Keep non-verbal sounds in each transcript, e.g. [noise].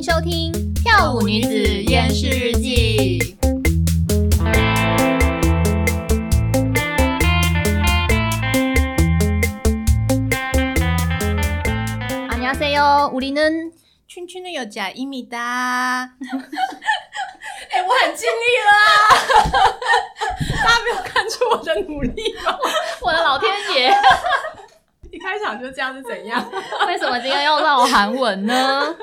迎收听《跳舞女子厌世日记》。안녕하세요，우리는 춘춘의 여자입니다。哎，我很尽力了啊！[laughs] 大家没有看出我的努力吗？我的老天爷！[laughs] 一开场就这样是怎样？为什么今天要绕韩文呢？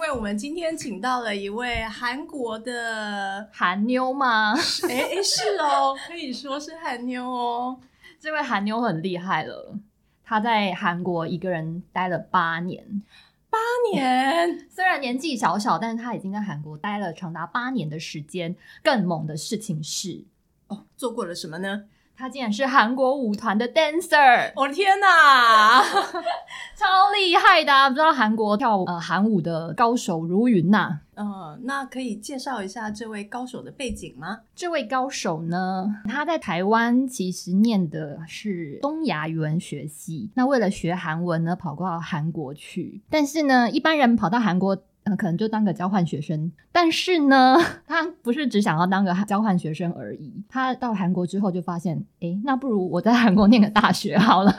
因为我们今天请到了一位韩国的韩妞吗？哎哎，是哦，可以说是韩妞哦。这位韩妞很厉害了，她在韩国一个人待了八年。八年，[laughs] 虽然年纪小小，但是她已经在韩国待了长达八年的时间。更猛的事情是，哦，做过了什么呢？他竟然是韩国舞团的 dancer！我的天哪，[laughs] 超厉害的啊！不知道韩国跳呃韩舞的高手如云呐。嗯，那可以介绍一下这位高手的背景吗？这位高手呢，他在台湾其实念的是东亚语文学系，那为了学韩文呢，跑过到韩国去。但是呢，一般人跑到韩国。嗯，可能就当个交换学生，但是呢，[laughs] 他不是只想要当个交换学生而已。他到韩国之后就发现，哎、欸，那不如我在韩国念个大学好了。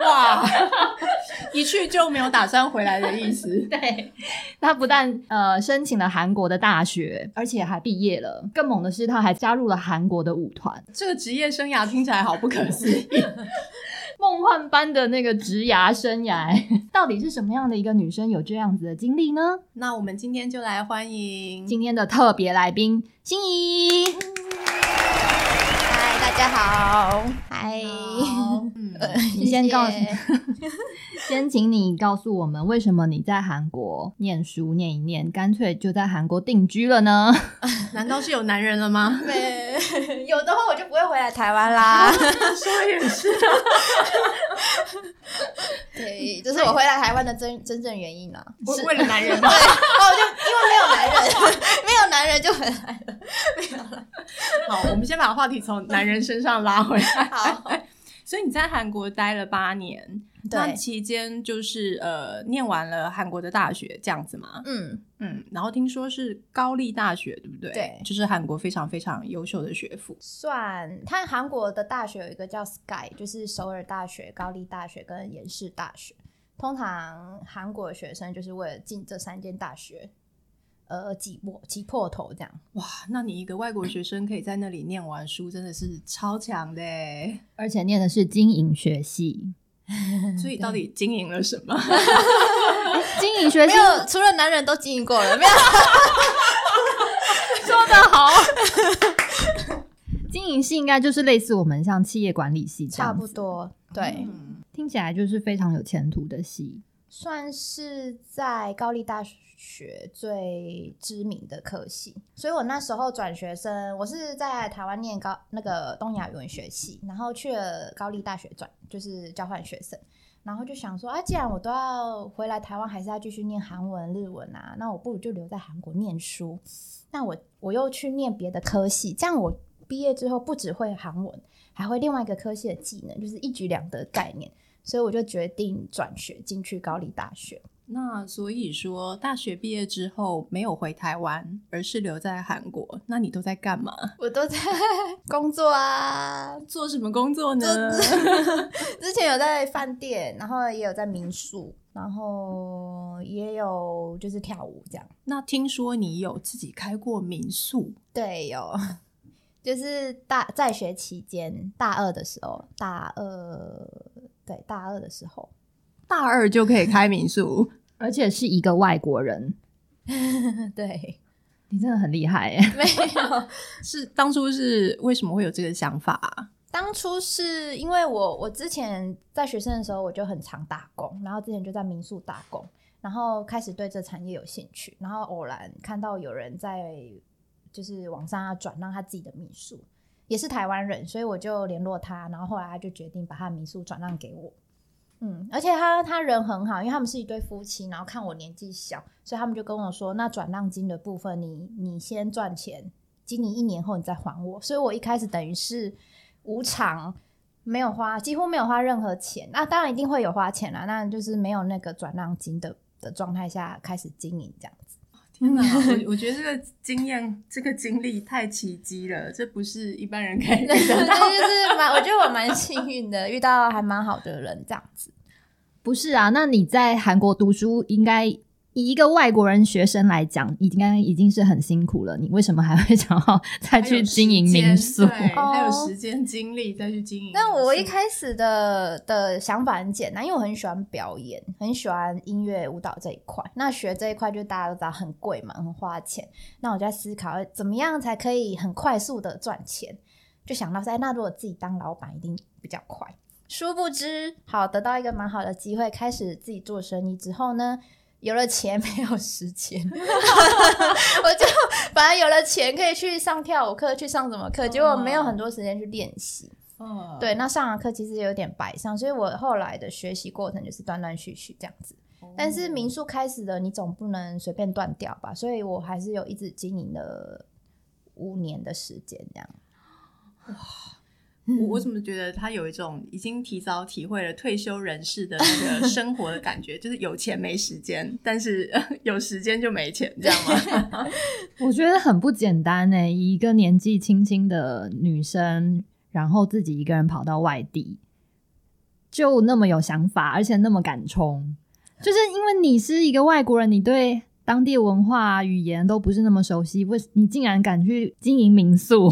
哇，[laughs] 一去就没有打算回来的意思。对，他不但呃申请了韩国的大学，而且还毕业了。更猛的是，他还加入了韩国的舞团。这个职业生涯听起来好不可思议。[laughs] 梦幻般的那个职涯生涯，[laughs] 到底是什么样的一个女生有这样子的经历呢？那我们今天就来欢迎今天的特别来宾心怡。嗨，大家好。嗨，嗯，[laughs] 你先告诉，[laughs] 先请你告诉我们，为什么你在韩国念书念一念，干脆就在韩国定居了呢？[laughs] 难道是有男人了吗？对，有的话我就不会回来台湾啦。说也是啊。对，这是我回来台湾的真真正原因啊，是为了男人吗？对，哦，就因为没有男人，没有男人就回来了，没有了。好，我们先把话题从男人身上拉回来。好，所以你在韩国待了八年。那期间就是呃，念完了韩国的大学这样子嘛，嗯嗯，然后听说是高丽大学，对不对？对，就是韩国非常非常优秀的学府。算，它韩国的大学有一个叫 SKY，就是首尔大学、高丽大学跟延世大学。通常韩国的学生就是为了进这三间大学，呃，挤破挤破头这样。哇，那你一个外国学生可以在那里念完书，真的是超强的，[laughs] 而且念的是经营学系。所以到底经营了什么？[laughs] 经营学系，除了男人都经营过了，没有。说得好，经营系应该就是类似我们像企业管理系这样，差不多。对、嗯，听起来就是非常有前途的系，算是在高丽大学。最知名的科系，所以我那时候转学生，我是在台湾念高那个东亚语文学系，然后去了高丽大学转，就是交换学生，然后就想说，啊，既然我都要回来台湾，还是要继续念韩文、日文啊，那我不如就留在韩国念书。那我我又去念别的科系，这样我毕业之后不只会韩文，还会另外一个科系的技能，就是一举两得概念，所以我就决定转学进去高丽大学。那所以说，大学毕业之后没有回台湾，而是留在韩国。那你都在干嘛？我都在 [laughs] 工作啊，做什么工作呢？[laughs] 之前有在饭店，然后也有在民宿，然后也有就是跳舞这样。那听说你有自己开过民宿？对，有，[laughs] 就是大在学期间，大二的时候，大二对大二的时候。大二就可以开民宿，[laughs] 而且是一个外国人。[laughs] 对，你真的很厉害耶！没有，是当初是为什么会有这个想法啊？当初是因为我我之前在学生的时候我就很常打工，然后之前就在民宿打工，然后开始对这产业有兴趣，然后偶然看到有人在就是网上要转让他自己的民宿，也是台湾人，所以我就联络他，然后后来他就决定把他民宿转让给我。嗯，而且他他人很好，因为他们是一对夫妻，然后看我年纪小，所以他们就跟我说，那转让金的部分你，你先赚钱，经营一年后你再还我。所以我一开始等于是无偿，没有花，几乎没有花任何钱。那当然一定会有花钱啦，那就是没有那个转让金的的状态下开始经营这样。天哪，我 [laughs] 我觉得这个经验、这个经历太奇迹了，这不是一般人可以 [laughs] 遇到的。就是蛮，我觉得我蛮幸运的，遇到还蛮好的人这样子。不是啊，那你在韩国读书应该。以一个外国人学生来讲，应该已经是很辛苦了。你为什么还会 [laughs] 想要再去经营民宿？对，还有时间精力再去经营。但我一开始的的想法很简单，因为我很喜欢表演，很喜欢音乐舞蹈这一块。那学这一块就大家都知道很贵嘛，很花钱。那我就在思考，怎么样才可以很快速的赚钱？就想到，哎，那如果自己当老板，一定比较快。殊不知，好，得到一个蛮好的机会，开始自己做生意之后呢，有了钱 [laughs] 没有时间，[laughs] 我就反正有了钱可以去上跳舞课，去上什么课，结果没有很多时间去练习。哦，对，那上完课其实有点白上，所以我后来的学习过程就是断断续续这样子。但是民宿开始的，你总不能随便断掉吧？所以我还是有一直经营了五年的时间这样。哇。我我怎么觉得他有一种已经提早体会了退休人士的那个 [laughs] 生活的感觉，就是有钱没时间，但是 [laughs] 有时间就没钱，这样吗？[laughs] 我觉得很不简单呢，一个年纪轻轻的女生，然后自己一个人跑到外地，就那么有想法，而且那么敢冲，就是因为你是一个外国人，你对当地文化、语言都不是那么熟悉，为你竟然敢去经营民宿？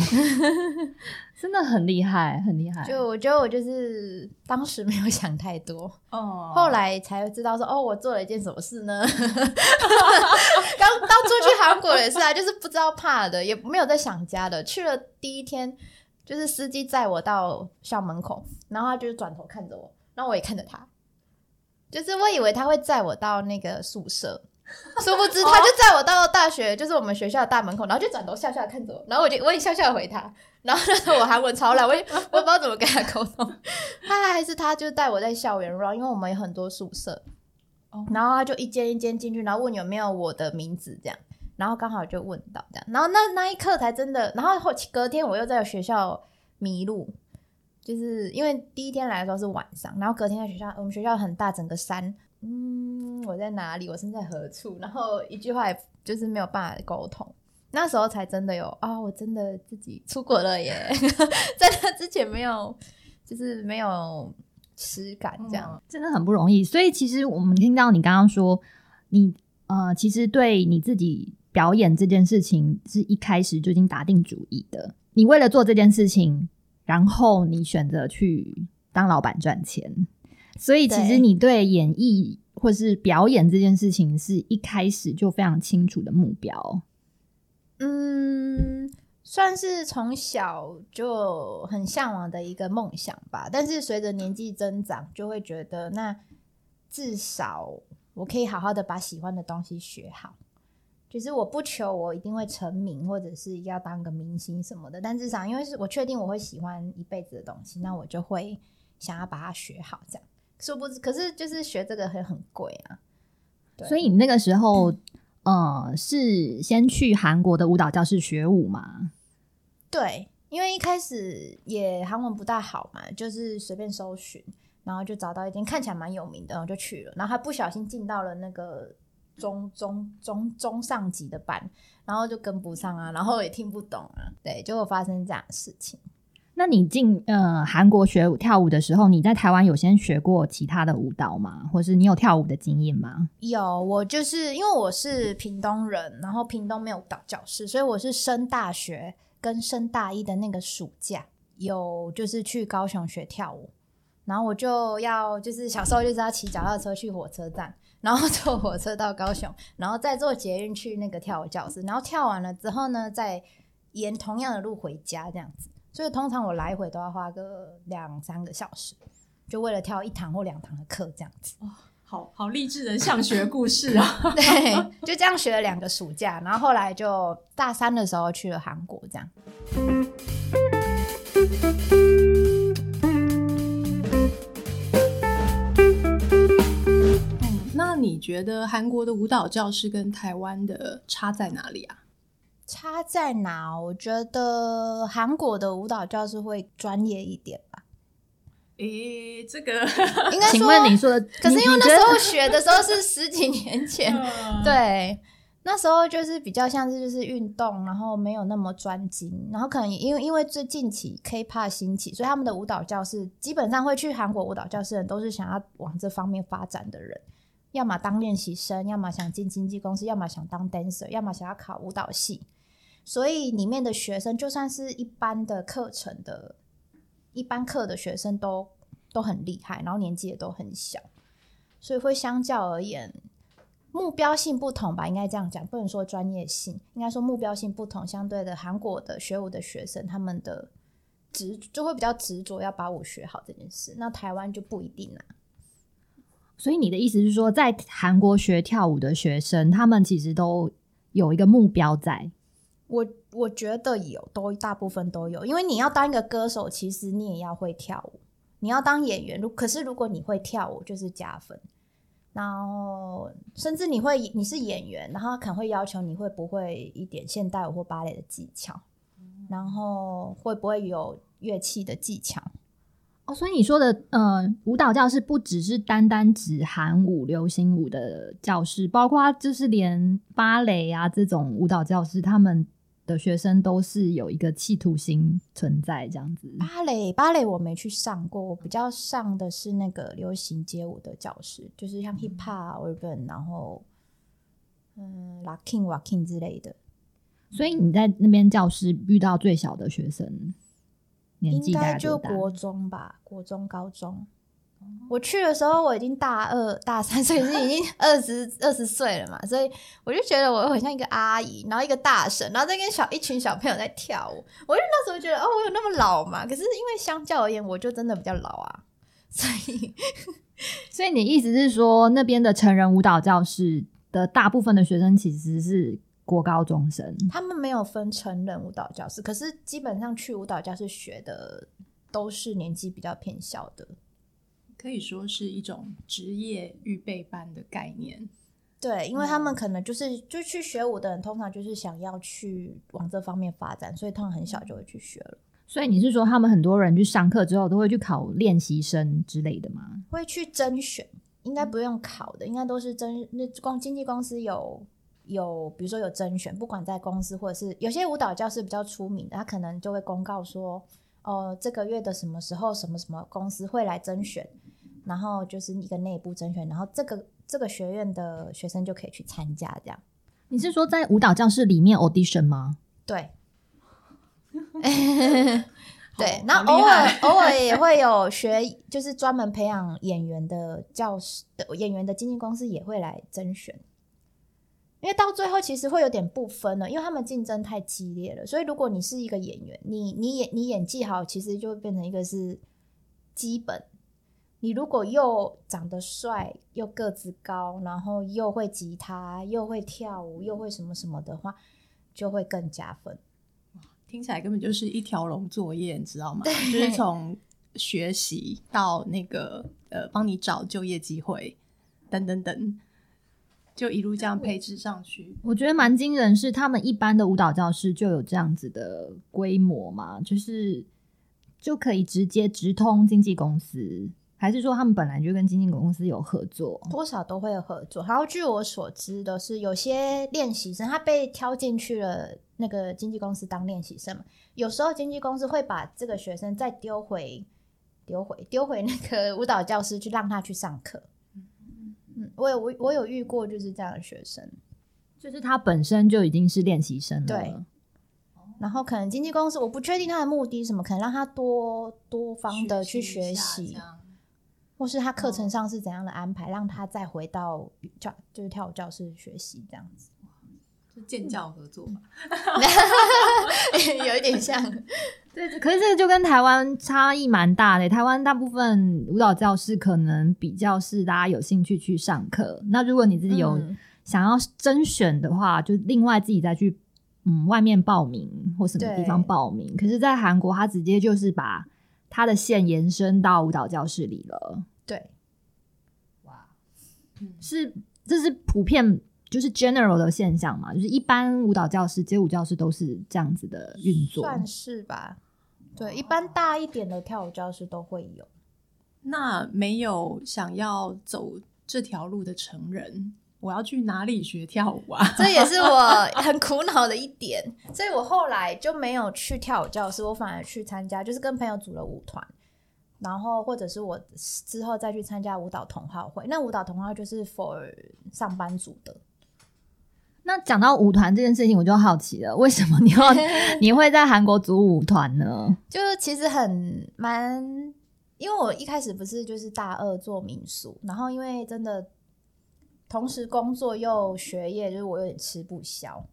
真的很厉害，很厉害。就我觉得我就是当时没有想太多哦，[laughs] 后来才知道说哦，我做了一件什么事呢？[laughs] 刚当初去韩国也是啊，就是不知道怕的，也没有在想家的。去了第一天，就是司机载我到校门口，然后他就是转头看着我，然后我也看着他，就是我以为他会载我到那个宿舍。殊不知，他就载我到大学，就是我们学校的大门口，然后就转头笑笑看着我，然后我就我也笑笑回他，然后那时候我韩文超烂，我也 [laughs] 我也不知道怎么跟他沟通，[laughs] 他还是他就带我在校园绕，因为我们有很多宿舍，然后他就一间一间进去，然后问有没有我的名字这样，然后刚好就问到这样，然后那那一刻才真的，然后后隔天我又在学校迷路，就是因为第一天来的时候是晚上，然后隔天在学校，我们学校很大，整个山。嗯，我在哪里？我身在何处？然后一句话也就是没有办法沟通，那时候才真的有啊、哦！我真的自己出国了耶，[laughs] 在那之前没有，就是没有实感，这样、嗯、真的很不容易。所以其实我们听到你刚刚说，你呃，其实对你自己表演这件事情是一开始就已经打定主意的。你为了做这件事情，然后你选择去当老板赚钱。所以，其实你对演艺或是表演这件事情，是一开始就非常清楚的目标。嗯，算是从小就很向往的一个梦想吧。但是随着年纪增长，就会觉得，那至少我可以好好的把喜欢的东西学好。就是我不求我一定会成名，或者是要当个明星什么的，但至少因为是我确定我会喜欢一辈子的东西，那我就会想要把它学好，这样。殊不知，可是就是学这个很很贵啊。所以你那个时候，呃，是先去韩国的舞蹈教室学舞吗？对，因为一开始也韩文不大好嘛，就是随便搜寻，然后就找到一间看起来蛮有名的，然后就去了，然后还不小心进到了那个中中中中上级的班，然后就跟不上啊，然后也听不懂啊，对，就会发生这样的事情。那你进呃韩国学跳舞的时候，你在台湾有先学过其他的舞蹈吗？或是你有跳舞的经验吗？有，我就是因为我是屏东人，然后屏东没有舞蹈教室，所以我是升大学跟升大一的那个暑假有就是去高雄学跳舞，然后我就要就是小时候就是要骑脚踏车去火车站，然后坐火车到高雄，然后再坐捷运去那个跳舞教室，然后跳完了之后呢，再沿同样的路回家这样子。所以通常我来回都要花个两三个小时，就为了跳一堂或两堂的课这样子。哇，好好励志的上学故事啊！[laughs] 对，就这样学了两个暑假，然后后来就大三的时候去了韩国这样。嗯，那你觉得韩国的舞蹈教室跟台湾的差在哪里啊？差在哪？我觉得韩国的舞蹈教室会专业一点吧，诶，这个 [laughs] 应该说，请问你说的，可是因为那时候学的时候是十几年前，对，那时候就是比较像是就是运动，然后没有那么专精，然后可能因为因为最近期 K-pop 兴起，所以他们的舞蹈教室基本上会去韩国舞蹈教室的人都是想要往这方面发展的人。要么当练习生，要么想进经纪公司，要么想当 dancer，要么想要考舞蹈系。所以里面的学生，就算是一般的课程的，一般课的学生都都很厉害，然后年纪也都很小，所以会相较而言，目标性不同吧，应该这样讲，不能说专业性，应该说目标性不同。相对的，韩国的学舞的学生，他们的执就会比较执着要把舞学好这件事，那台湾就不一定啦。所以你的意思是说，在韩国学跳舞的学生，他们其实都有一个目标在。我我觉得有，都大部分都有，因为你要当一个歌手，其实你也要会跳舞。你要当演员，如可是如果你会跳舞，就是加分。然后甚至你会你是演员，然后可能会要求你会不会一点现代舞或芭蕾的技巧，然后会不会有乐器的技巧。哦，所以你说的呃，舞蹈教室不只是单单指韩舞、流行舞的教室，包括就是连芭蕾啊这种舞蹈教室，他们的学生都是有一个企图心存在这样子。芭蕾，芭蕾我没去上过，我比较上的是那个流行街舞的教室，就是像 hip hop、urban，然后嗯，locking、walking 之类的。所以你在那边教室遇到最小的学生？应该就国中吧，国中、高中。我去的时候我已经大二、大三，所以是已经 [laughs] 二十二十岁了嘛，所以我就觉得我很像一个阿姨，然后一个大婶，然后在跟小一群小朋友在跳舞。我就那时候觉得，哦，我有那么老嘛？可是因为相较而言，我就真的比较老啊。所以，[laughs] 所以你意思是说，那边的成人舞蹈教室的大部分的学生其实是？国高中生，他们没有分成人舞蹈教室，可是基本上去舞蹈教室学的都是年纪比较偏小的，可以说是一种职业预备班的概念。对，因为他们可能就是就去学舞的人，通常就是想要去往这方面发展，所以他们很小就会去学了。所以你是说，他们很多人去上课之后都会去考练习生之类的吗？会去甄选，应该不用考的，应该都是甄那光经纪公司有。有，比如说有甄选，不管在公司或者是有些舞蹈教室比较出名的，他可能就会公告说，哦，这个月的什么时候，什么什么公司会来甄选，然后就是一个内部甄选，然后这个这个学院的学生就可以去参加。这样，你是说在舞蹈教室里面 audition 吗？对，[laughs] 对，然后偶尔偶尔也会有学，就是专门培养演员的教室的演员的经纪公司也会来甄选。因为到最后其实会有点不分了，因为他们竞争太激烈了。所以如果你是一个演员，你你演你演技好，其实就会变成一个是基本。你如果又长得帅，又个子高，然后又会吉他，又会跳舞，又会什么什么的话，就会更加分。听起来根本就是一条龙作业，你知道吗？[laughs] 就是从学习到那个呃，帮你找就业机会，等等等。就一路这样配置上去，我觉得蛮惊人。是他们一般的舞蹈教室就有这样子的规模嘛？就是就可以直接直通经纪公司，还是说他们本来就跟经纪公司有合作？多少都会有合作。然后据我所知的是，有些练习生他被挑进去了那个经纪公司当练习生嘛，有时候经纪公司会把这个学生再丢回、丢回、丢回那个舞蹈教室去让他去上课。嗯，我有我我有遇过就是这样的学生，就是他本身就已经是练习生了，对。然后可能经纪公司我不确定他的目的是什么，可能让他多多方的去学习，或是他课程上是怎样的安排，哦、让他再回到教就是跳舞教室学习这样子，就建教合作嘛，[laughs] 有一点像。对，可是这个就跟台湾差异蛮大的。台湾大部分舞蹈教室可能比较是大家有兴趣去上课。那如果你自己有想要甄选的话，嗯、就另外自己再去嗯外面报名或什么地方报名。可是，在韩国，他直接就是把他的线延伸到舞蹈教室里了。对，哇，是这是普遍就是 general 的现象嘛？就是一般舞蹈教室、街舞教室都是这样子的运作，算是吧。对，一般大一点的跳舞教室都会有。那没有想要走这条路的成人，我要去哪里学跳舞啊？[laughs] 这也是我很苦恼的一点，[laughs] 所以我后来就没有去跳舞教室，我反而去参加，就是跟朋友组了舞团，然后或者是我之后再去参加舞蹈同好会。那舞蹈同好就是 for 上班族的。那讲到舞团这件事情，我就好奇了，为什么你要 [laughs] 你会在韩国组舞团呢？就是其实很蛮，因为我一开始不是就是大二做民宿，然后因为真的同时工作又学业，就是我有点吃不消，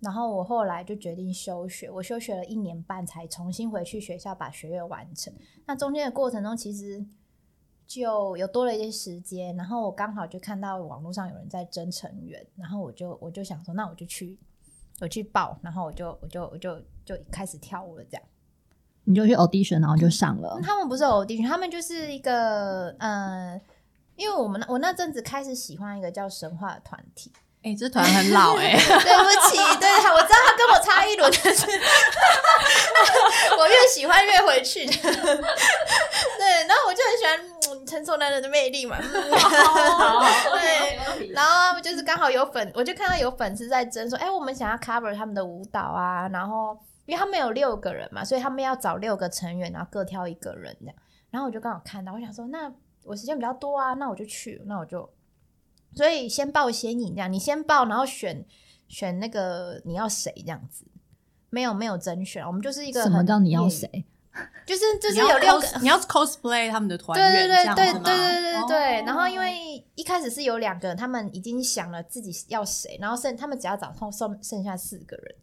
然后我后来就决定休学，我休学了一年半才重新回去学校把学业完成。那中间的过程中，其实。就有多了一些时间，然后我刚好就看到网络上有人在征成员，然后我就我就想说，那我就去我去报，然后我就我就我就就开始跳舞了，这样。你就去 audition，然后就上了。嗯、他们不是 audition，他们就是一个呃，因为我们那我那阵子开始喜欢一个叫神话的团体。哎、欸，这团很老哎、欸，[laughs] 对不起，对，我知道他跟我差一轮，但是 [laughs] 我越喜欢越回去。[laughs] 对，然后我就很喜欢成熟男人的魅力嘛。对，然后就是刚好有粉，我就看到有粉丝在争说，哎、欸，我们想要 cover 他们的舞蹈啊，然后因为他们有六个人嘛，所以他们要找六个成员，然后各挑一个人这样。然后我就刚好看到，我想说，那我时间比较多啊，那我就去，那我就。所以先报先赢，这样你先报，然后选选那个你要谁这样子，没有没有甄选，我们就是一个什么叫你要谁？就是 [laughs] 就是有六个你要 cosplay 他们的团员，对对对对对对对对。然后因为一开始是有两个人，他们已经想了自己要谁，然后剩他们只要找剩剩剩下四个人，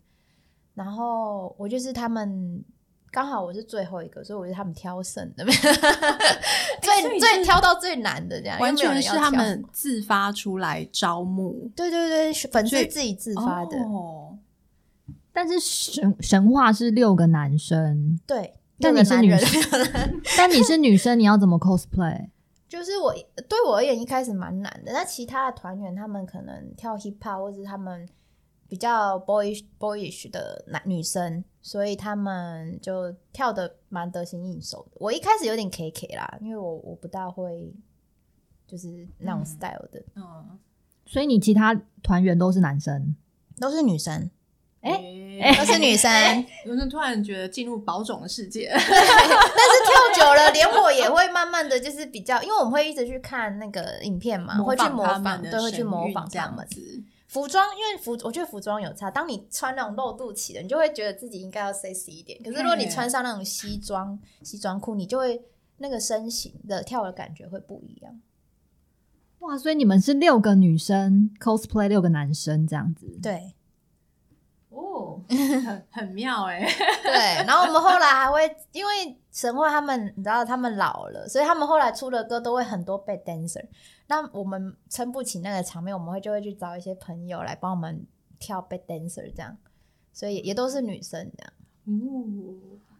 然后我就是他们。刚好我是最后一个，所以我是他们挑剩的，[laughs] 最最挑到最难的这样，完全是他们自发出来招募。对对对，粉丝自己自发的。哦，但是神神话是六个男生，对，但你是女生，[laughs] 但你是女生，你要怎么 cosplay？就是我对我而言一开始蛮难的，那其他的团员他们可能跳 hip hop 或者他们。比较 boyish boyish 的男女生，所以他们就跳的蛮得心应手的。我一开始有点 K K 啦，因为我我不大会就是那种 style 的。嗯，嗯，所以你其他团员都是男生，都是女生？哎、欸欸，都是女生。有人突然觉得进入保种的世界，[laughs] 但是跳久了，连我也会慢慢的就是比较，因为我们会一直去看那个影片嘛，会去模仿，对，会去模仿这样子。服装，因为服，我觉得服装有差。当你穿那种露肚脐的，你就会觉得自己应该要 sexy 一点。可是如果你穿上那种西装、西装裤，你就会那个身形的跳的感觉会不一样。哇，所以你们是六个女生 cosplay 六个男生这样子？对。哦，很 [laughs] 很妙哎。对，然后我们后来还会，因为神话他们，你知道他们老了，所以他们后来出的歌都会很多 back dancer。那我们撑不起那个场面，我们会就会去找一些朋友来帮我们跳 back dancer 这样，所以也，也都是女生这样。哦，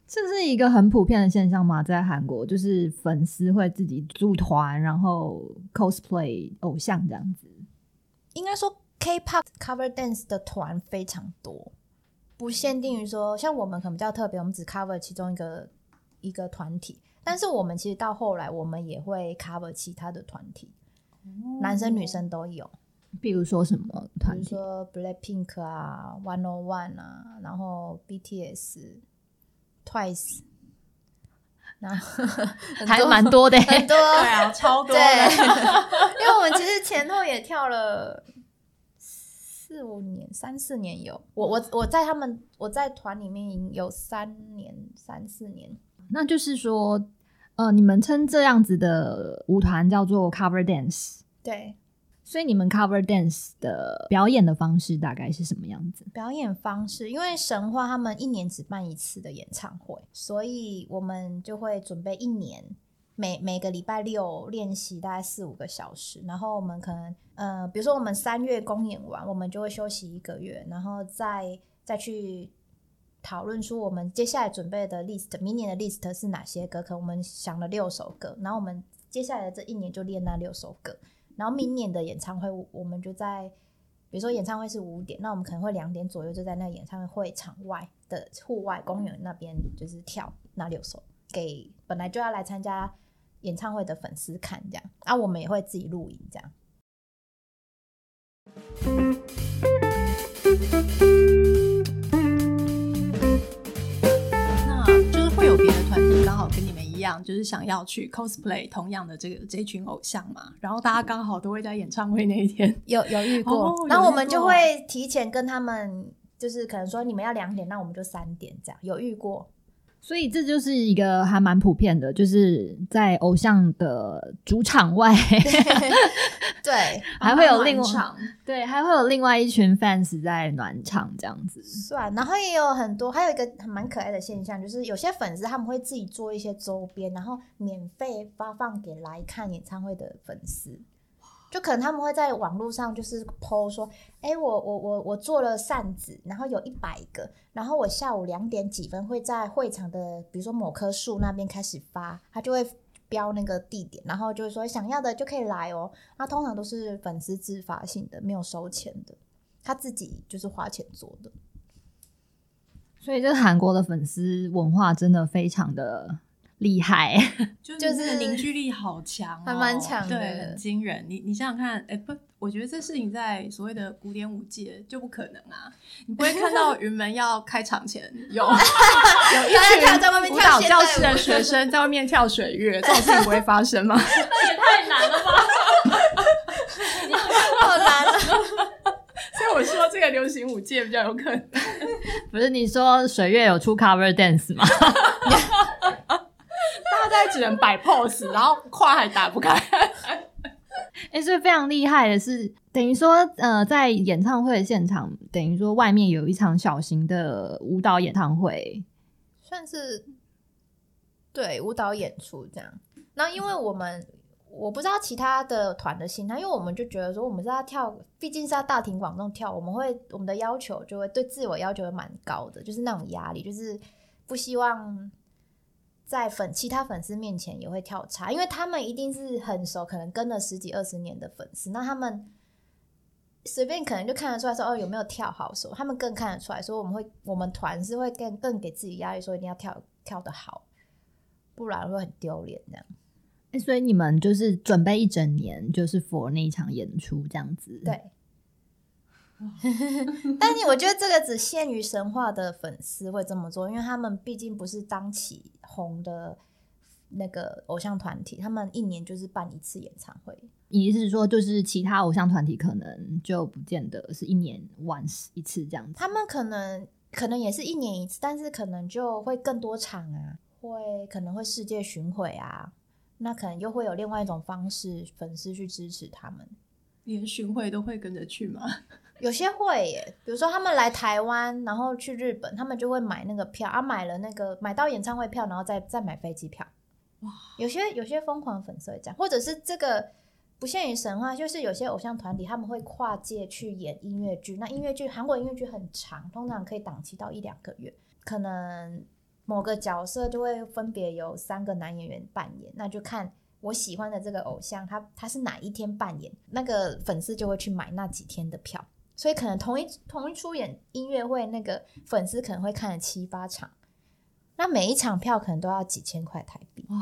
这是一个很普遍的现象吗？在韩国，就是粉丝会自己组团，然后 cosplay 偶像这样子。应该说 K-pop cover dance 的团非常多，不限定于说像我们可能比较特别，我们只 cover 其中一个一个团体，但是我们其实到后来，我们也会 cover 其他的团体。男生女生都有，比如说什么团体？比如说 Blackpink 啊，One O One 啊，然后 BTS、Twice，[laughs] 那还蛮多的，[laughs] 很多，对啊，超多的。因为我们其实前后也跳了四五年，三四年有。我我我在他们我在团里面已经有三年三四年，那就是说。呃，你们称这样子的舞团叫做 cover dance，对，所以你们 cover dance 的表演的方式大概是什么样子？表演方式，因为神话他们一年只办一次的演唱会，所以我们就会准备一年，每每个礼拜六练习大概四五个小时，然后我们可能呃，比如说我们三月公演完，我们就会休息一个月，然后再再去。讨论出我们接下来准备的 list，明年的 list 是哪些歌？可我们想了六首歌，然后我们接下来的这一年就练那六首歌。然后明年的演唱会，我们就在，比如说演唱会是五点，那我们可能会两点左右就在那演唱会场外的户外公园那边，就是跳那六首，给本来就要来参加演唱会的粉丝看这样，啊，我们也会自己录影这样。刚好跟你们一样，就是想要去 cosplay 同样的这个这群偶像嘛，然后大家刚好都会在演唱会那一天。[laughs] 有有遇过，哦、然后我们就会提前跟他们，就是可能说你们要两点，那我们就三点这样，有遇过。所以这就是一个还蛮普遍的，就是在偶像的主场外 [laughs] [laughs] 对，还会有另外对，还会有另外一群 fans 在暖场这样子。算，然后也有很多，还有一个蛮可爱的现象，就是有些粉丝他们会自己做一些周边，然后免费发放给来看演唱会的粉丝。就可能他们会在网络上就是 po 说，哎、我我我我做了扇子，然后有一百个，然后我下午两点几分会在会场的，比如说某棵树那边开始发，他就会标那个地点，然后就是说想要的就可以来哦。那通常都是粉丝自发性的，没有收钱的，他自己就是花钱做的。所以，这韩国的粉丝文化真的非常的。厉害，[laughs] 就是凝聚力好强，还蛮强的，对，很惊人。你你想想看，哎、欸，不，我觉得这事情在所谓的古典舞界就不可能啊！你不会看到云门要开场前 [laughs] 有有一群在外面跳教室的学生在外面跳水月，这种事情不会发生吗？[laughs] 那也太难了吧！好难啊！所以我说这个流行舞界比较有可能。不是你说水月有出 cover dance 吗？只能摆 pose，然后胯还打不开。哎、欸，所以非常厉害的是，等于说，呃，在演唱会的现场，等于说外面有一场小型的舞蹈演唱会，算是对舞蹈演出这样。那因为我们我不知道其他的团的心态，因为我们就觉得说，我们是要跳，毕竟是要大庭广众跳，我们会我们的要求就会对自我要求会蛮高的，就是那种压力，就是不希望。在粉其他粉丝面前也会跳叉，因为他们一定是很熟，可能跟了十几二十年的粉丝，那他们随便可能就看得出来说哦，有没有跳好手，他们更看得出来说，我们会我们团是会更更给自己压力，说一定要跳跳得好，不然会很丢脸这样。欸，所以你们就是准备一整年，就是 for 那一场演出这样子，对。[laughs] 但是我觉得这个只限于神话的粉丝会这么做，因为他们毕竟不是当起红的那个偶像团体，他们一年就是办一次演唱会。你意思是说，就是其他偶像团体可能就不见得是一年 once 一次这样子？他们可能可能也是一年一次，但是可能就会更多场啊，会可能会世界巡回啊，那可能又会有另外一种方式，粉丝去支持他们。连巡回都会跟着去吗？有些会耶，比如说他们来台湾，然后去日本，他们就会买那个票啊，买了那个买到演唱会票，然后再再买飞机票。哇，有些有些疯狂粉丝会这样，或者是这个不限于神话，就是有些偶像团体他们会跨界去演音乐剧。那音乐剧韩国音乐剧很长，通常可以档期到一两个月，可能某个角色就会分别由三个男演员扮演，那就看我喜欢的这个偶像他他是哪一天扮演，那个粉丝就会去买那几天的票。所以可能同一同一出演音乐会，那个粉丝可能会看了七八场，那每一场票可能都要几千块台币。哇，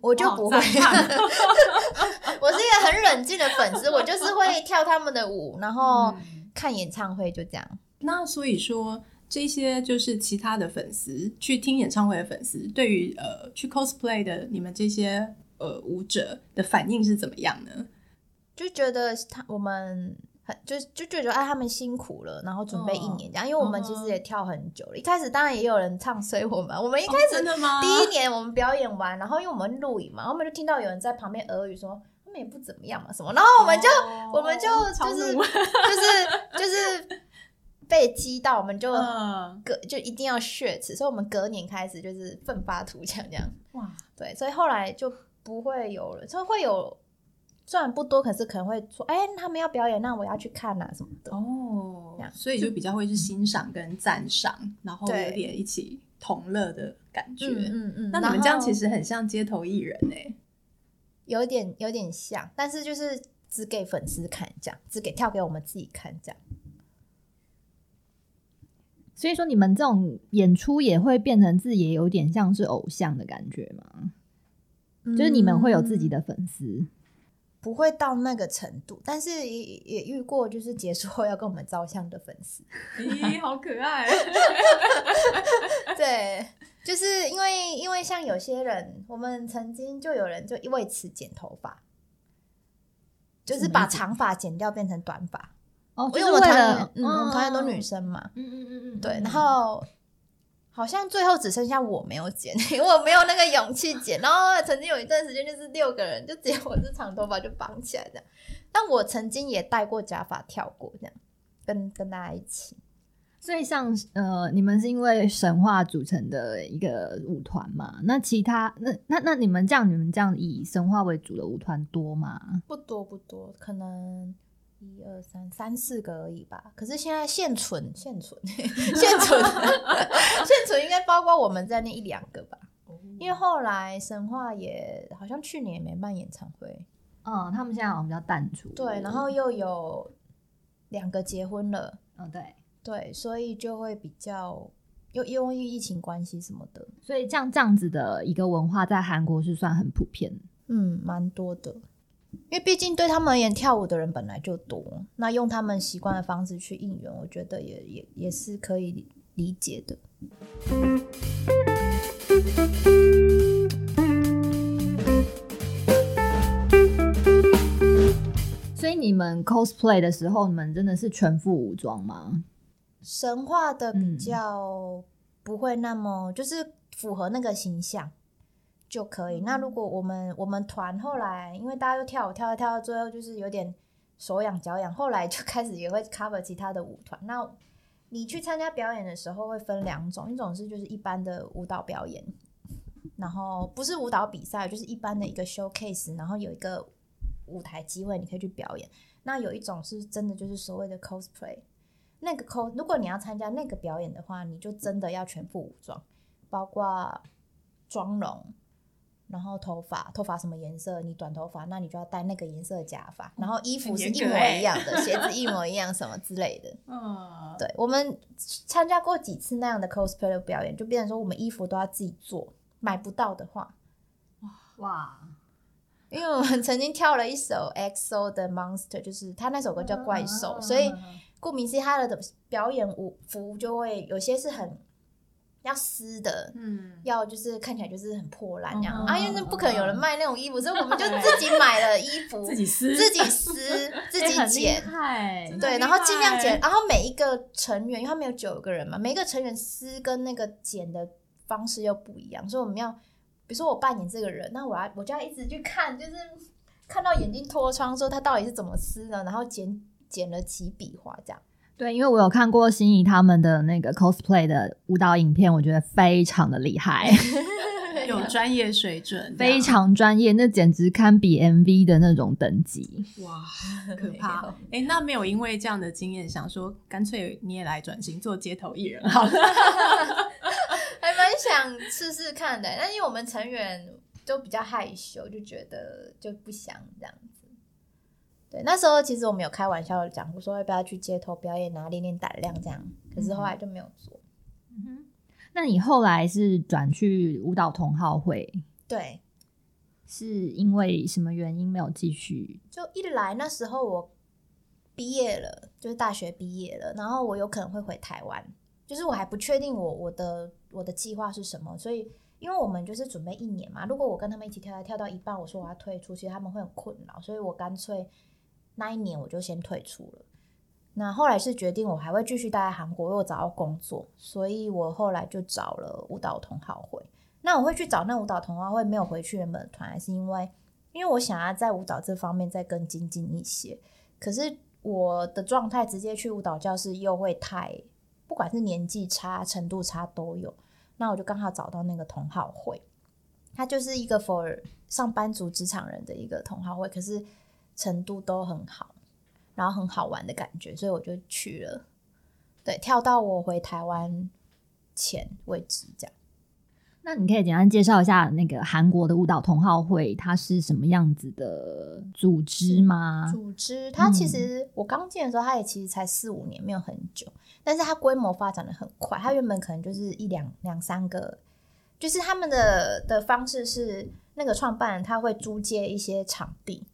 我就不会，[laughs] [laughs] 我是一个很冷静的粉丝，我就是会跳他们的舞，然后看演唱会就这样。嗯、那所以说，这些就是其他的粉丝去听演唱会的粉丝，对于呃去 cosplay 的你们这些呃舞者的反应是怎么样呢？就觉得他我们。就就觉得哎，他们辛苦了，然后准备一年这样，因为我们其实也跳很久了。一开始当然也有人唱衰我们，我们一开始第一年我们表演完，然后因为我们录影嘛，然后我们就听到有人在旁边耳语说他们也不怎么样嘛什么，然后我们就我们就就是就是就是被激到，我们就隔就一定要血池，所以我们隔年开始就是奋发图强这样。哇，对，所以后来就不会有了，就会有。虽然不多，可是可能会说，哎、欸，他们要表演，那我要去看啊什么的。哦，这样，所以就比较会是欣赏跟赞赏，然后有点一起同乐的感觉。嗯嗯，嗯。那你们这样其实很像街头艺人哎、欸，有点有点像，但是就是只给粉丝看，这样，只给跳给我们自己看，这样。所以说，你们这种演出也会变成自己也有点像是偶像的感觉吗？就是你们会有自己的粉丝。不会到那个程度，但是也也遇过，就是结束后要跟我们照相的粉丝。咦，好可爱！[laughs] 对，就是因为因为像有些人，我们曾经就有人就为此剪头发，就是把长发剪掉变成短发。哦，因为我们团，嗯，我们团员都女生嘛。嗯嗯嗯嗯。对，然后。好像最后只剩下我没有剪，[laughs] 因为我没有那个勇气剪。然后曾经有一段时间，就是六个人，就只有我是长头发就绑起来这样。但我曾经也戴过假发跳过这样，跟跟大家一起。所以像呃，你们是因为神话组成的一个舞团嘛？那其他那那那你们这样，你们这样以神话为主的舞团多吗？不多不多，可能。一二三三四个而已吧，可是现在现存现存 [laughs] 现存 [laughs] 现存应该包括我们在那一两个吧，因为后来神话也好像去年也没办演唱会，嗯，他们现在好像比较淡出，对，然后又有两个结婚了，嗯，对。对，所以就会比较又因为疫情关系什么的，所以像这样子的一个文化在韩国是算很普遍，嗯，蛮多的。因为毕竟对他们而言，跳舞的人本来就多，那用他们习惯的方式去应援，我觉得也也也是可以理解的。所以你们 cosplay 的时候，你们真的是全副武装吗？神话的比较不会那么，就是符合那个形象。就可以。那如果我们我们团后来，因为大家都跳舞跳一跳到最后，就是有点手痒脚痒，后来就 [laughs] 开始也会 cover 其他的舞团。那你去参加表演的时候会分两种，一种是就是一般的舞蹈表演，然后不是舞蹈比赛，就是一般的一个 showcase，然后有一个舞台机会你可以去表演。那有一种是真的就是所谓的 cosplay，那个 cos，如果你要参加那个表演的话，你就真的要全副武装，包括妆容。然后头发，头发什么颜色？你短头发，那你就要戴那个颜色的假发。然后衣服是一模一样的，鞋子一模一样，什么之类的。[laughs] 嗯，对，我们参加过几次那样的 cosplay 的表演，就变成说我们衣服都要自己做，买不到的话，哇，因为我们曾经跳了一首 EXO 的 Monster，就是他那首歌叫怪兽，所以顾名思义，他的表演舞服就会有些是很。要撕的，嗯，要就是看起来就是很破烂这样，啊，因为那不可能有人卖那种衣服，所以我们就 [laughs] 自己买了衣服，自己撕，[laughs] 自己撕，自己剪，对，然后尽量剪，然后每一个成员，因为他们有九个人嘛，每一个成员撕跟那个剪的方式又不一样，所以我们要，比如说我扮演这个人，那我要我就要一直去看，就是看到眼睛脱窗说他到底是怎么撕的，然后剪剪了几笔画这样。对，因为我有看过心仪他们的那个 cosplay 的舞蹈影片，我觉得非常的厉害，[laughs] 有专业水准，非常专业，那简直堪比 MV 的那种等级。哇，可怕！哎，那没有因为这样的经验，想说干脆你也来转型做街头艺人好了，还蛮想试试看的。但因为我们成员都比较害羞，就觉得就不想这样。对，那时候其实我们有开玩笑讲，我说要不要去街头表演啊，练练胆量这样。可是后来就没有做。嗯哼，那你后来是转去舞蹈同好会？对，是因为什么原因没有继续？就一来那时候我毕业了，就是大学毕业了，然后我有可能会回台湾，就是我还不确定我我的我的计划是什么，所以因为我们就是准备一年嘛，如果我跟他们一起跳跳到一半，我说我要退出，其实他们会很困扰，所以我干脆。那一年我就先退出了。那后来是决定我还会继续待在韩国，因为我找到工作，所以我后来就找了舞蹈同好会。那我会去找那舞蹈同好会，没有回去原本的团，是因为因为我想要在舞蹈这方面再更精进一些。可是我的状态直接去舞蹈教室又会太，不管是年纪差、程度差都有。那我就刚好找到那个同好会，它就是一个 for 上班族职场人的一个同好会，可是。程度都很好，然后很好玩的感觉，所以我就去了。对，跳到我回台湾前为止，这样。那你可以简单介绍一下那个韩国的舞蹈同好会，它是什么样子的组织吗？组织，它其实、嗯、我刚进的时候，它也其实才四五年，没有很久，但是它规模发展的很快。它原本可能就是一两两三个，就是他们的的方式是。那个创办人他会租借一些场地，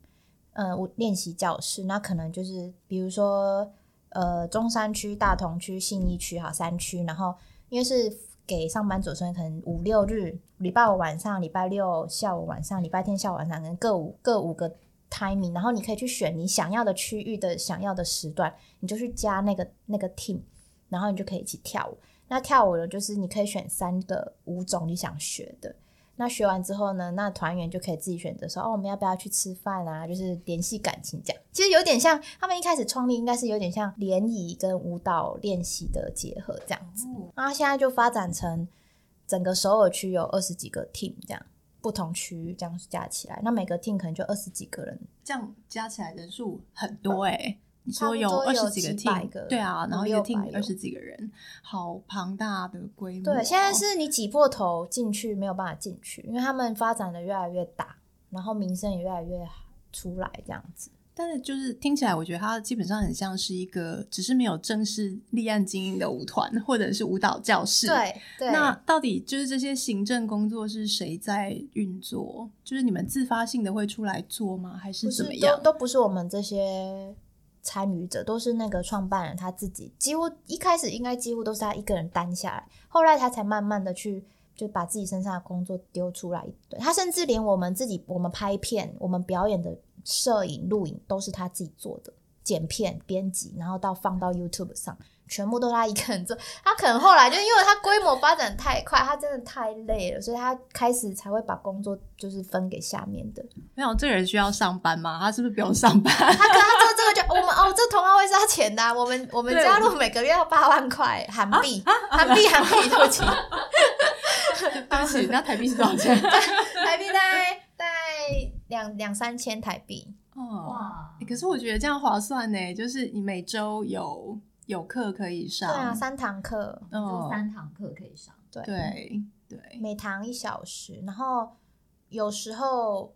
呃，练习教室，那可能就是比如说呃中山区、大同区、信义区哈三区，然后因为是给上班族，所以可能五六日，礼拜五晚上、礼拜六下午晚上、礼拜天下午晚上，可能各五各五个 timing，然后你可以去选你想要的区域的想要的时段，你就去加那个那个 team，然后你就可以一起跳舞。那跳舞的就是你可以选三个舞种你想学的。那学完之后呢，那团员就可以自己选择说，哦，我们要不要去吃饭啊？就是联系感情这样。其实有点像他们一开始创立，应该是有点像联谊跟舞蹈练习的结合这样子。然后现在就发展成整个首尔区有二十几个 team 这样，不同区域这样加起来，那每个 team 可能就二十几个人，这样加起来人数很多哎、欸。你说有二十几个 team，对啊，然后一个 team 二十几个人，好庞大的规模。对，现在是你挤破头进去没有办法进去，因为他们发展的越来越大，然后名声也越来越好出来这样子。但是就是听起来，我觉得它基本上很像是一个只是没有正式立案经营的舞团或者是舞蹈教室。对对。那到底就是这些行政工作是谁在运作？就是你们自发性的会出来做吗？还是怎么样？都都不是我们这些。参与者都是那个创办人他自己，几乎一开始应该几乎都是他一个人担下来，后来他才慢慢的去就把自己身上的工作丢出来。对，他甚至连我们自己，我们拍片、我们表演的摄影、录影都是他自己做的，剪片、编辑，然后到放到 YouTube 上。全部都他一个人做，[laughs] 他可能后来就因为他规模发展太快，他真的太累了，所以他开始才会把工作就是分给下面的。没有，这个人需要上班吗？他是不是不用上班？[laughs] 他跟他做这个就我们哦，这同好会是要钱的，啊，我们我们加入每个月要八万块韩币，韩币韩币对不起，[laughs] 对不起，那台币是多少钱？台币大概大概两两三千台币。哦哇，欸，可是我觉得这样划算呢，就是你每周有。有课可以上，对啊，三堂课，哦，三堂课可以上，对对对，每堂一小时，然后有时候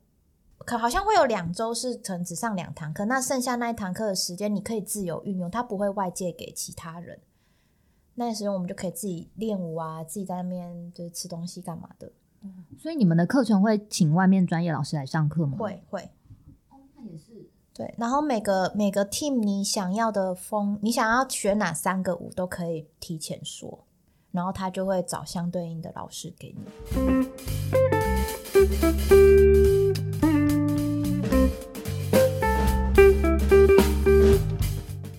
可好像会有两周是可能只上两堂课，那剩下那一堂课的时间你可以自由运用，它不会外借给其他人。那时候我们就可以自己练舞啊，自己在那边就是吃东西干嘛的。嗯，所以你们的课程会请外面专业老师来上课吗？会会。对，然后每个每个 team 你想要的风，你想要学哪三个舞都可以提前说，然后他就会找相对应的老师给你。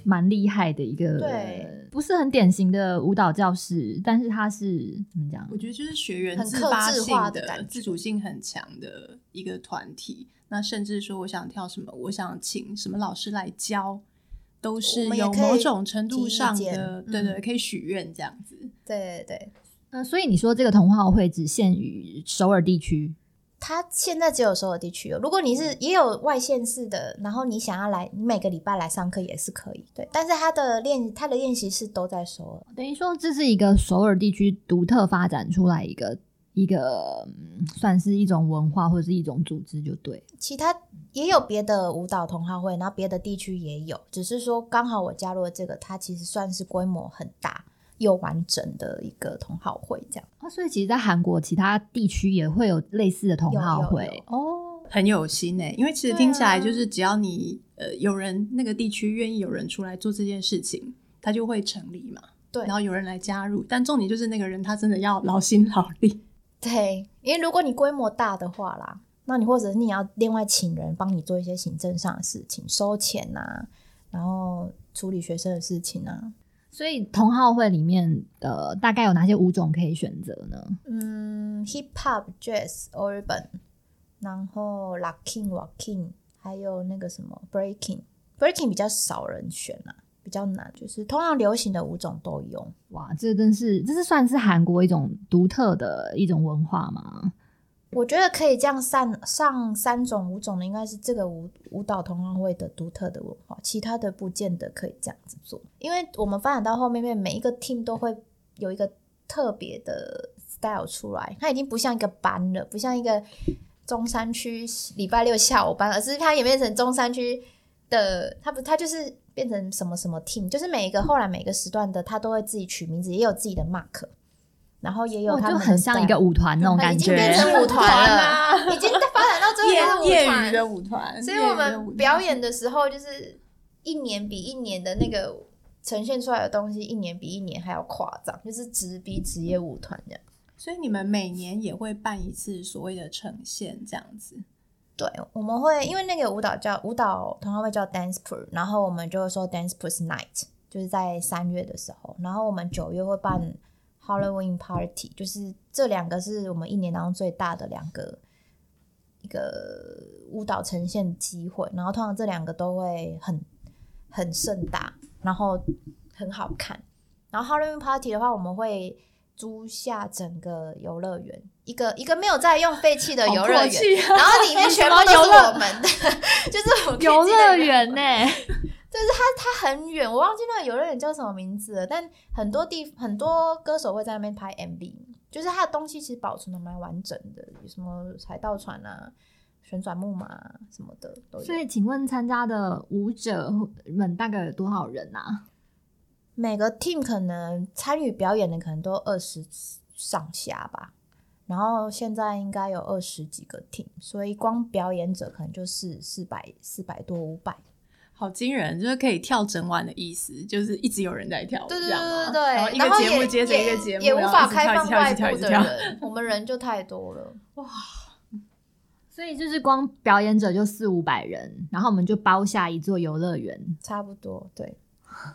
蛮厉害的一个，对，不是很典型的舞蹈教室，但是它是怎么讲？我觉得就是学员自发性的、自主性很强的一个团体。那甚至说，我想跳什么，我想请什么老师来教，都是有某种程度上的，对对，可以许愿这样子。对对对。那所以你说这个童话会只限于首尔地区？它现在只有首尔地区有。如果你是也有外县市的，然后你想要来，你每个礼拜来上课也是可以。对，但是他的练他的练习室都在首尔。等于说这是一个首尔地区独特发展出来一个。一个算是一种文化或者是一种组织就对，其他也有别的舞蹈同好会，然后别的地区也有，只是说刚好我加入了这个，它其实算是规模很大又完整的一个同好会这样。啊，所以其实，在韩国其他地区也会有类似的同好会哦，很有心诶，因为其实听起来就是只要你、啊、呃有人那个地区愿意有人出来做这件事情，它就会成立嘛。对，然后有人来加入，但重点就是那个人他真的要劳心劳力。[laughs] 对，因为如果你规模大的话啦，那你或者是你要另外请人帮你做一些行政上的事情，收钱啊，然后处理学生的事情啊。所以同好会里面的大概有哪些舞种可以选择呢？嗯，Hip Hop、Jazz、Urban，然后 Locking、Walking，还有那个什么 Breaking，Breaking 比较少人选啊。比较难，就是通常流行的舞种都有。哇，这真是这是算是韩国一种独特的一种文化吗？我觉得可以这样上上三种舞种的，应该是这个舞舞蹈同好会的独特的文化，其他的不见得可以这样子做。因为我们发展到后面面，每一个 team 都会有一个特别的 style 出来，它已经不像一个班了，不像一个中山区礼拜六下午班，而是它演变成中山区的，它不，它就是。变成什么什么 team，就是每一个后来每个时段的它都会自己取名字，也有自己的 mark，然后也有他们就很像一个舞团那种感觉，已经变成 [laughs] 舞团了，已经发展到最后就是业余的舞团，所以我们表演的时候就是一年比一年的那个呈现出来的东西，一年比一年还要夸张，就是直逼职业舞团这样。所以你们每年也会办一次所谓的呈现这样子。对，我们会因为那个舞蹈叫舞蹈，通常会叫 Dance Plus，然后我们就会说 Dance Plus Night，就是在三月的时候，然后我们九月会办 Halloween Party，就是这两个是我们一年当中最大的两个一个舞蹈呈现机会，然后通常这两个都会很很盛大，然后很好看。然后 Halloween Party 的话，我们会租下整个游乐园。一个一个没有在用废弃的游乐园，然后里面 [laughs] 全部都是我们的，[laughs] 就是游乐园呢。就是它，它很远，我忘记那个游乐园叫什么名字了。但很多地很多歌手会在那边拍 MV，就是它的东西其实保存的蛮完整的，有什么海盗船啊、旋转木马什么的都有。所以，请问参加的舞者们大概有多少人啊？每个 team 可能参与表演的可能都二十上下吧。然后现在应该有二十几个 team，所以光表演者可能就是四百四百多五百，好惊人！就是可以跳整晚的意思，就是一直有人在跳，对对对对对。然后一个节目接着一个节目，也无法开放外部的人，我们人就太多了，[laughs] 哇！所以就是光表演者就四五百人，然后我们就包下一座游乐园，差不多对。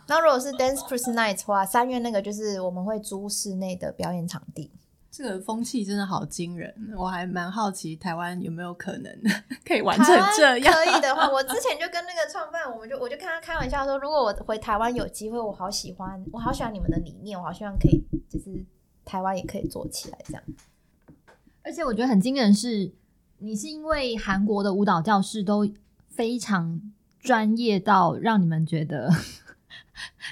那如果是 Dance Plus Night 的话，三月那个就是我们会租室内的表演场地。这个风气真的好惊人，我还蛮好奇台湾有没有可能 [laughs] 可以完成这样。可以的话，[laughs] 我之前就跟那个创办，我们就我就跟他开玩笑说，如果我回台湾有机会，我好喜欢，我好喜欢你们的理念，我好希望可以就是台湾也可以做起来这样。而且我觉得很惊人是，你是因为韩国的舞蹈教室都非常专业到让你们觉得。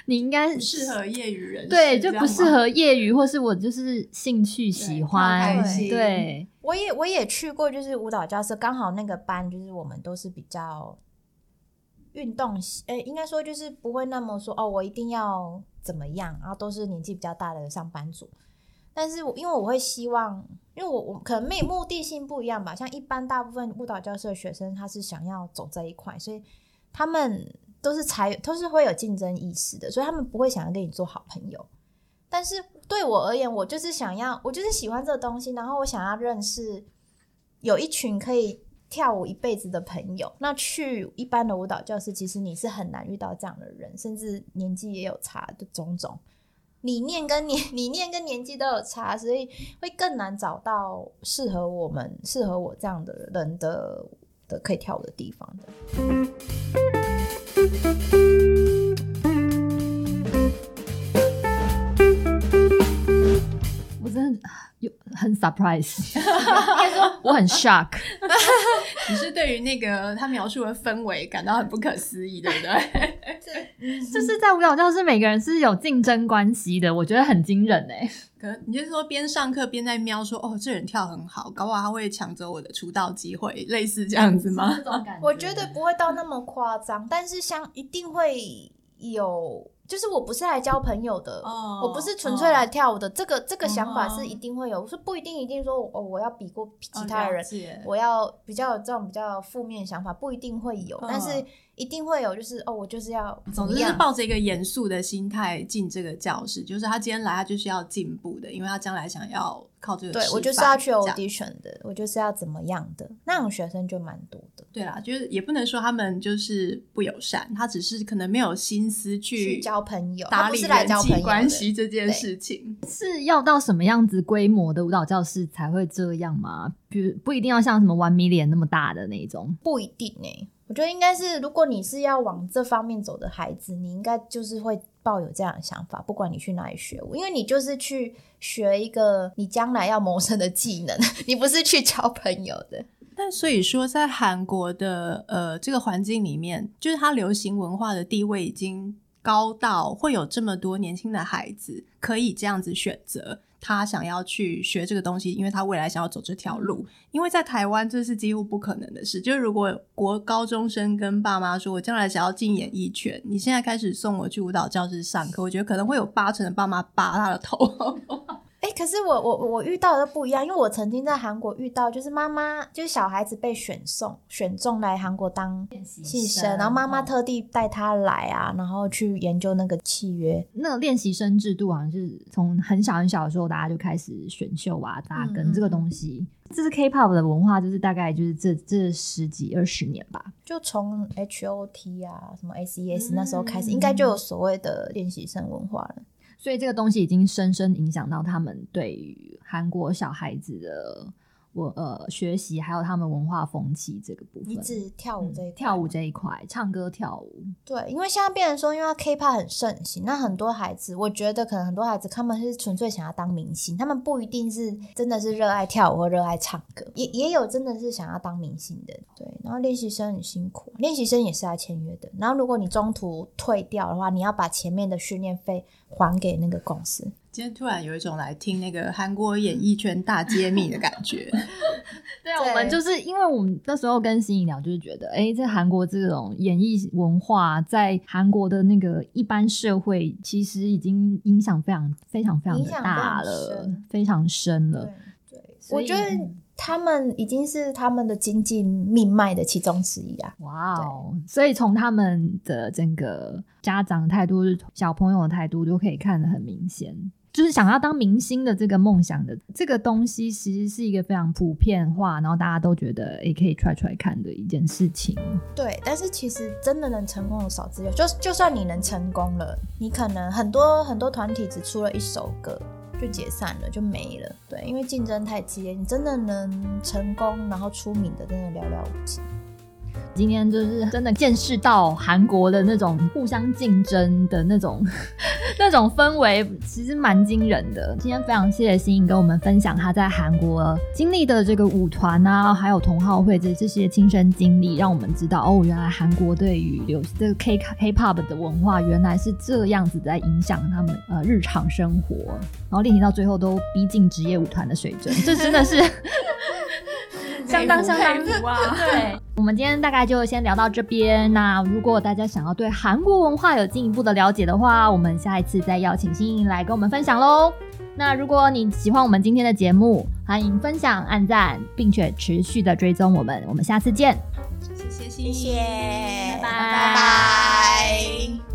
你应该适合业余人，对，就不适合业余，或是我就是兴趣喜欢。对，对我也我也去过，就是舞蹈教室，刚好那个班就是我们都是比较运动，诶、欸，应该说就是不会那么说哦，我一定要怎么样，然后都是年纪比较大的上班族。但是因为我会希望，因为我我可能没目的性不一样吧，像一般大部分舞蹈教室的学生，他是想要走这一块，所以他们。都是才都是会有竞争意识的，所以他们不会想要跟你做好朋友。但是对我而言，我就是想要，我就是喜欢这个东西，然后我想要认识有一群可以跳舞一辈子的朋友。那去一般的舞蹈教室，其实你是很难遇到这样的人，甚至年纪也有差的种种理念跟年 [laughs] 理念跟年纪都有差，所以会更难找到适合我们、适合我这样的人的的可以跳舞的地方的。thank you 真的有很 surprise，应该说 [laughs] 我很 shock。[laughs] 你是对于那个他描述的氛围感到很不可思议，对不对？就是在舞蹈教室，每个人是有竞争关系的，我觉得很惊人哎。可能你就是说边上课边在瞄说，哦，这人跳很好，搞不好他会抢走我的出道机会，类似这样子吗？我觉得不会到那么夸张，但是像一定会有。就是我不是来交朋友的，oh, 我不是纯粹来跳舞的。Oh. 这个这个想法是一定会有，是、oh. 不一定一定说哦，我要比过其他人，oh, 我要比较有这种比较负面想法，不一定会有，oh. 但是一定会有。就是哦，我就是要，总之是抱着一个严肃的心态进这个教室，就是他今天来，他就是要进步的，因为他将来想要。靠这个，对，我就是要去 audition 的，我就是要怎么样的那种学生就蛮多的。对啦，就是也不能说他们就是不友善，他只是可能没有心思去交朋友，打理人际关系这件事情。是要到什么样子规模的舞蹈教室才会这样吗？比如不一定要像什么 One Million 那么大的那种，不一定哎、欸。我觉得应该是，如果你是要往这方面走的孩子，你应该就是会抱有这样的想法。不管你去哪里学，因为你就是去学一个你将来要谋生的技能，[laughs] 你不是去交朋友的。但所以说，在韩国的呃这个环境里面，就是它流行文化的地位已经高到会有这么多年轻的孩子可以这样子选择。他想要去学这个东西，因为他未来想要走这条路。因为在台湾，这是几乎不可能的事。就是如果国高中生跟爸妈说，我将来想要进演艺圈，你现在开始送我去舞蹈教室上课，我觉得可能会有八成的爸妈拔他的头。[laughs] 哎、欸，可是我我我遇到的不一样，因为我曾经在韩国遇到，就是妈妈就是小孩子被选送选中来韩国当练习生，然后妈妈特地带他来啊，然后去研究那个契约。那个练习生制度好像是从很小很小的时候，大家就开始选秀啊，扎根这个东西。这是 K-pop 的文化，就是大概就是这这十几二十年吧，就从 H.O.T 啊，什么 S.E.S 那时候开始，应该就有所谓的练习生文化了。所以这个东西已经深深影响到他们对于韩国小孩子的。我呃学习还有他们文化风气这个部分，你指跳舞这一、嗯、跳舞这一块，唱歌跳舞。对，因为现在变成说，因为 K-pop 很盛行，那很多孩子，我觉得可能很多孩子他们是纯粹想要当明星，他们不一定是真的是热爱跳舞或热爱唱歌，也也有真的是想要当明星的。对，然后练习生很辛苦，练习生也是来签约的。然后如果你中途退掉的话，你要把前面的训练费还给那个公司。今天突然有一种来听那个韩国演艺圈大揭秘的感觉。[laughs] 对啊，我们就是因为我们那时候跟新颖聊，就是觉得，哎，在韩国这种演艺文化，在韩国的那个一般社会，其实已经影响非常非常非常的大了，非常深了。对，对，我觉得他们已经是他们的经济命脉的其中之一啊。哇哦！所以从他们的整个家长态度、小朋友的态度，都可以看得很明显。就是想要当明星的这个梦想的这个东西，其实是一个非常普遍化，然后大家都觉得也可以 try try 看的一件事情。对，但是其实真的能成功的少之又。就就算你能成功了，你可能很多很多团体只出了一首歌就解散了，就没了。对，因为竞争太激烈，你真的能成功然后出名的，真的寥寥无几。今天就是真的见识到韩国的那种互相竞争的那种 [laughs] 那种氛围，其实蛮惊人的。今天非常谢谢心怡跟我们分享他在韩国经历的这个舞团啊，还有同好会这这些亲身经历，让我们知道哦，原来韩国对于流这个 K K-pop 的文化原来是这样子在影响他们呃日常生活，然后练习到最后都逼近职业舞团的水准，这真的是。相当相当服啊！对，[laughs] 我们今天大概就先聊到这边。那如果大家想要对韩国文化有进一步的了解的话，我们下一次再邀请心怡来跟我们分享喽。那如果你喜欢我们今天的节目，欢迎分享、按赞，并且持续的追踪我们。我们下次见。谢谢心怡，谢谢，拜拜。拜拜。